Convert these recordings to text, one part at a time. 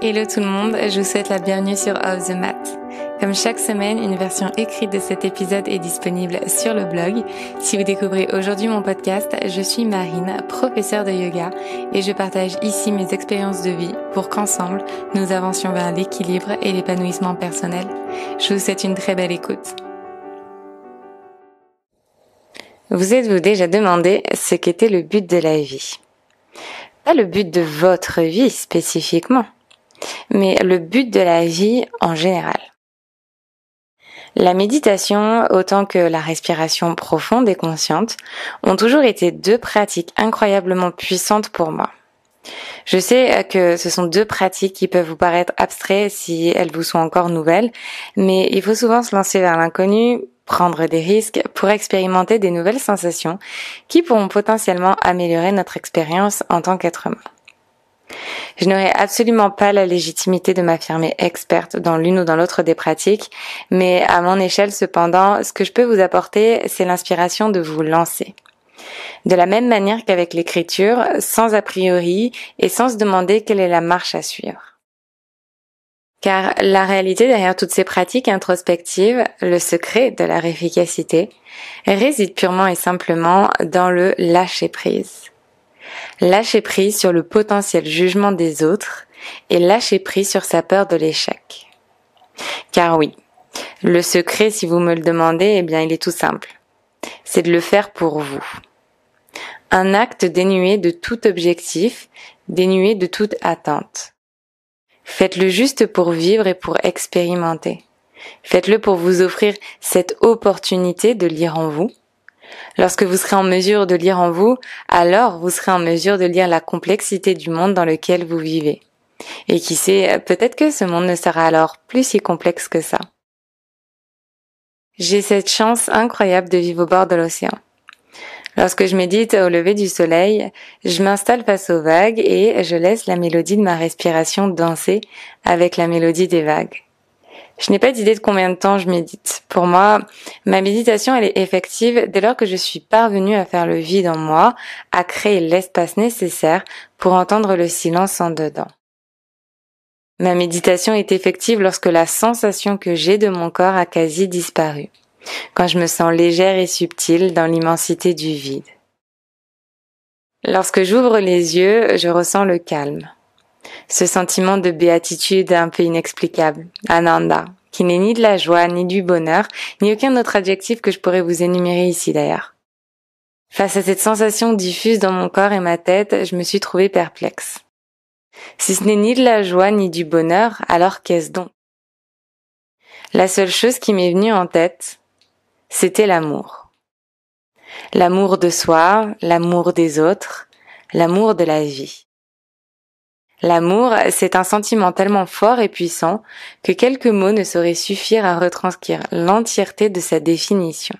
Hello tout le monde, je vous souhaite la bienvenue sur Off the Mat. Comme chaque semaine, une version écrite de cet épisode est disponible sur le blog. Si vous découvrez aujourd'hui mon podcast, je suis Marine, professeure de yoga, et je partage ici mes expériences de vie pour qu'ensemble, nous avancions vers l'équilibre et l'épanouissement personnel. Je vous souhaite une très belle écoute. Vous êtes-vous déjà demandé ce qu'était le but de la vie? Pas le but de votre vie spécifiquement mais le but de la vie en général. La méditation, autant que la respiration profonde et consciente, ont toujours été deux pratiques incroyablement puissantes pour moi. Je sais que ce sont deux pratiques qui peuvent vous paraître abstraites si elles vous sont encore nouvelles, mais il faut souvent se lancer vers l'inconnu, prendre des risques pour expérimenter des nouvelles sensations qui pourront potentiellement améliorer notre expérience en tant qu'être humain. Je n'aurais absolument pas la légitimité de m'affirmer experte dans l'une ou dans l'autre des pratiques, mais à mon échelle cependant, ce que je peux vous apporter, c'est l'inspiration de vous lancer. De la même manière qu'avec l'écriture, sans a priori et sans se demander quelle est la marche à suivre. Car la réalité derrière toutes ces pratiques introspectives, le secret de leur efficacité, réside purement et simplement dans le lâcher prise. Lâcher prise sur le potentiel jugement des autres et lâcher prise sur sa peur de l'échec. Car oui, le secret, si vous me le demandez, eh bien, il est tout simple. C'est de le faire pour vous. Un acte dénué de tout objectif, dénué de toute attente. Faites-le juste pour vivre et pour expérimenter. Faites-le pour vous offrir cette opportunité de lire en vous, Lorsque vous serez en mesure de lire en vous, alors vous serez en mesure de lire la complexité du monde dans lequel vous vivez. Et qui sait, peut-être que ce monde ne sera alors plus si complexe que ça. J'ai cette chance incroyable de vivre au bord de l'océan. Lorsque je médite au lever du soleil, je m'installe face aux vagues et je laisse la mélodie de ma respiration danser avec la mélodie des vagues. Je n'ai pas d'idée de combien de temps je médite. Pour moi, ma méditation, elle est effective dès lors que je suis parvenue à faire le vide en moi, à créer l'espace nécessaire pour entendre le silence en dedans. Ma méditation est effective lorsque la sensation que j'ai de mon corps a quasi disparu, quand je me sens légère et subtile dans l'immensité du vide. Lorsque j'ouvre les yeux, je ressens le calme ce sentiment de béatitude un peu inexplicable, Ananda, qui n'est ni de la joie, ni du bonheur, ni aucun autre adjectif que je pourrais vous énumérer ici d'ailleurs. Face à cette sensation diffuse dans mon corps et ma tête, je me suis trouvée perplexe. Si ce n'est ni de la joie ni du bonheur, alors qu'est-ce donc? La seule chose qui m'est venue en tête, c'était l'amour. L'amour de soi, l'amour des autres, l'amour de la vie. L'amour, c'est un sentiment tellement fort et puissant que quelques mots ne sauraient suffire à retranscrire l'entièreté de sa définition.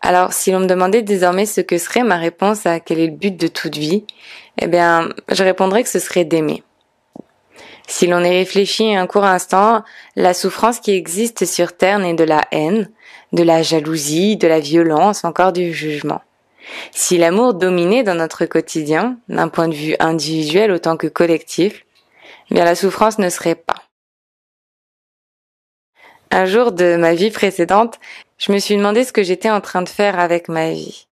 Alors, si l'on me demandait désormais ce que serait ma réponse à quel est le but de toute vie, eh bien, je répondrais que ce serait d'aimer. Si l'on y réfléchit un court instant, la souffrance qui existe sur Terre n'est de la haine, de la jalousie, de la violence, encore du jugement. Si l'amour dominait dans notre quotidien, d'un point de vue individuel autant que collectif, eh bien la souffrance ne serait pas. Un jour de ma vie précédente, je me suis demandé ce que j'étais en train de faire avec ma vie.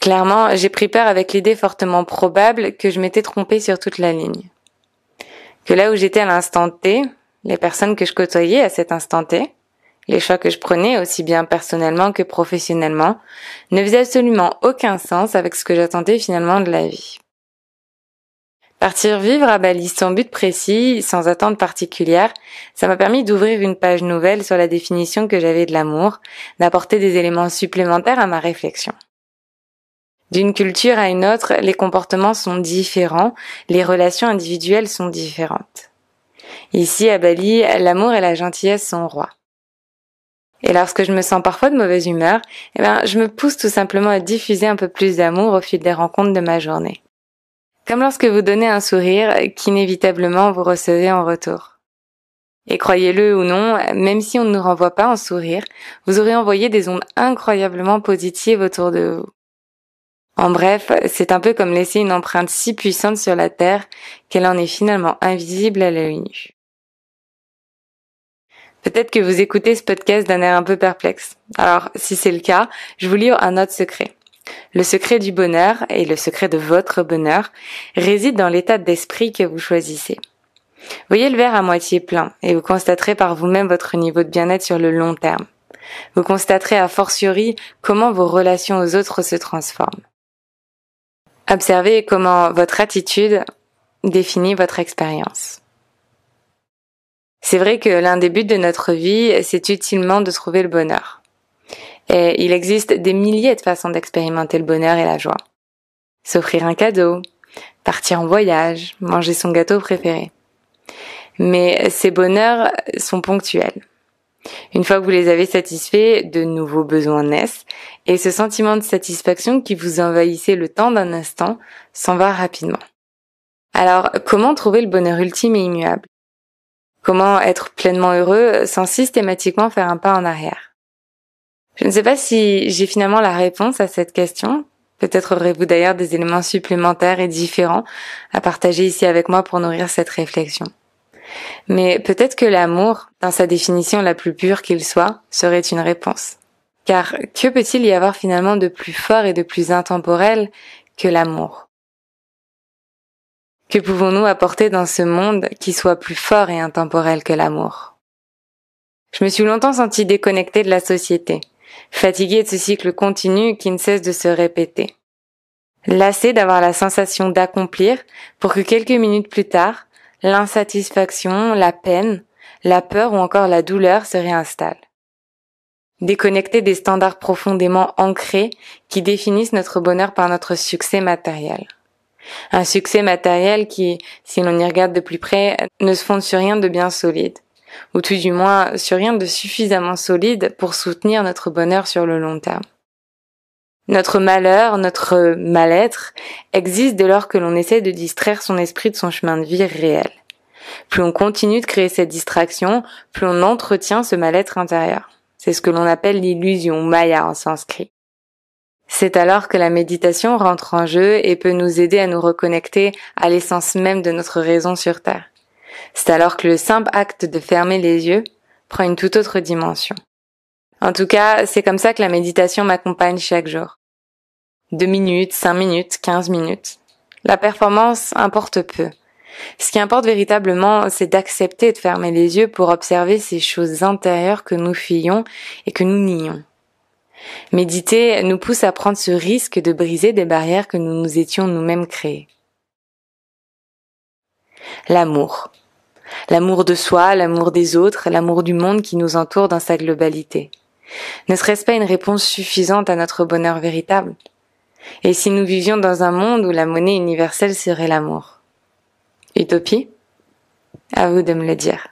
Clairement, j'ai pris peur avec l'idée fortement probable que je m'étais trompée sur toute la ligne. Que là où j'étais à l'instant T, les personnes que je côtoyais à cet instant T, les choix que je prenais, aussi bien personnellement que professionnellement, ne faisaient absolument aucun sens avec ce que j'attendais finalement de la vie. Partir vivre à Bali sans but précis, sans attente particulière, ça m'a permis d'ouvrir une page nouvelle sur la définition que j'avais de l'amour, d'apporter des éléments supplémentaires à ma réflexion. D'une culture à une autre, les comportements sont différents, les relations individuelles sont différentes. Ici, à Bali, l'amour et la gentillesse sont rois. Et lorsque je me sens parfois de mauvaise humeur, eh ben, je me pousse tout simplement à diffuser un peu plus d'amour au fil des rencontres de ma journée. Comme lorsque vous donnez un sourire qu'inévitablement vous recevez en retour. Et croyez-le ou non, même si on ne nous renvoie pas un sourire, vous aurez envoyé des ondes incroyablement positives autour de vous. En bref, c'est un peu comme laisser une empreinte si puissante sur la Terre qu'elle en est finalement invisible à l'œil nu. Peut-être que vous écoutez ce podcast d'un air un peu perplexe. Alors, si c'est le cas, je vous livre un autre secret. Le secret du bonheur et le secret de votre bonheur réside dans l'état d'esprit que vous choisissez. Voyez le verre à moitié plein et vous constaterez par vous-même votre niveau de bien-être sur le long terme. Vous constaterez a fortiori comment vos relations aux autres se transforment. Observez comment votre attitude définit votre expérience. C'est vrai que l'un des buts de notre vie, c'est utilement de trouver le bonheur. Et il existe des milliers de façons d'expérimenter le bonheur et la joie. S'offrir un cadeau, partir en voyage, manger son gâteau préféré. Mais ces bonheurs sont ponctuels. Une fois que vous les avez satisfaits, de nouveaux besoins naissent, et ce sentiment de satisfaction qui vous envahissait le temps d'un instant s'en va rapidement. Alors, comment trouver le bonheur ultime et immuable? Comment être pleinement heureux sans systématiquement faire un pas en arrière Je ne sais pas si j'ai finalement la réponse à cette question. Peut-être aurez-vous d'ailleurs des éléments supplémentaires et différents à partager ici avec moi pour nourrir cette réflexion. Mais peut-être que l'amour, dans sa définition la plus pure qu'il soit, serait une réponse. Car que peut-il y avoir finalement de plus fort et de plus intemporel que l'amour? Que pouvons-nous apporter dans ce monde qui soit plus fort et intemporel que l'amour? Je me suis longtemps sentie déconnectée de la société, fatiguée de ce cycle continu qui ne cesse de se répéter. Lassée d'avoir la sensation d'accomplir pour que quelques minutes plus tard, l'insatisfaction, la peine, la peur ou encore la douleur se réinstallent. Déconnecté des standards profondément ancrés qui définissent notre bonheur par notre succès matériel. Un succès matériel qui, si l'on y regarde de plus près, ne se fonde sur rien de bien solide, ou tout du moins sur rien de suffisamment solide pour soutenir notre bonheur sur le long terme. Notre malheur, notre mal-être existe dès lors que l'on essaie de distraire son esprit de son chemin de vie réel. Plus on continue de créer cette distraction, plus on entretient ce mal-être intérieur. C'est ce que l'on appelle l'illusion maya en sanskrit. C'est alors que la méditation rentre en jeu et peut nous aider à nous reconnecter à l'essence même de notre raison sur Terre. C'est alors que le simple acte de fermer les yeux prend une toute autre dimension. En tout cas, c'est comme ça que la méditation m'accompagne chaque jour. Deux minutes, cinq minutes, quinze minutes. La performance importe peu. Ce qui importe véritablement, c'est d'accepter de fermer les yeux pour observer ces choses intérieures que nous fuyons et que nous nions. Méditer nous pousse à prendre ce risque de briser des barrières que nous nous étions nous-mêmes créées. L'amour. L'amour de soi, l'amour des autres, l'amour du monde qui nous entoure dans sa globalité. Ne serait-ce pas une réponse suffisante à notre bonheur véritable? Et si nous vivions dans un monde où la monnaie universelle serait l'amour? Utopie? À vous de me le dire.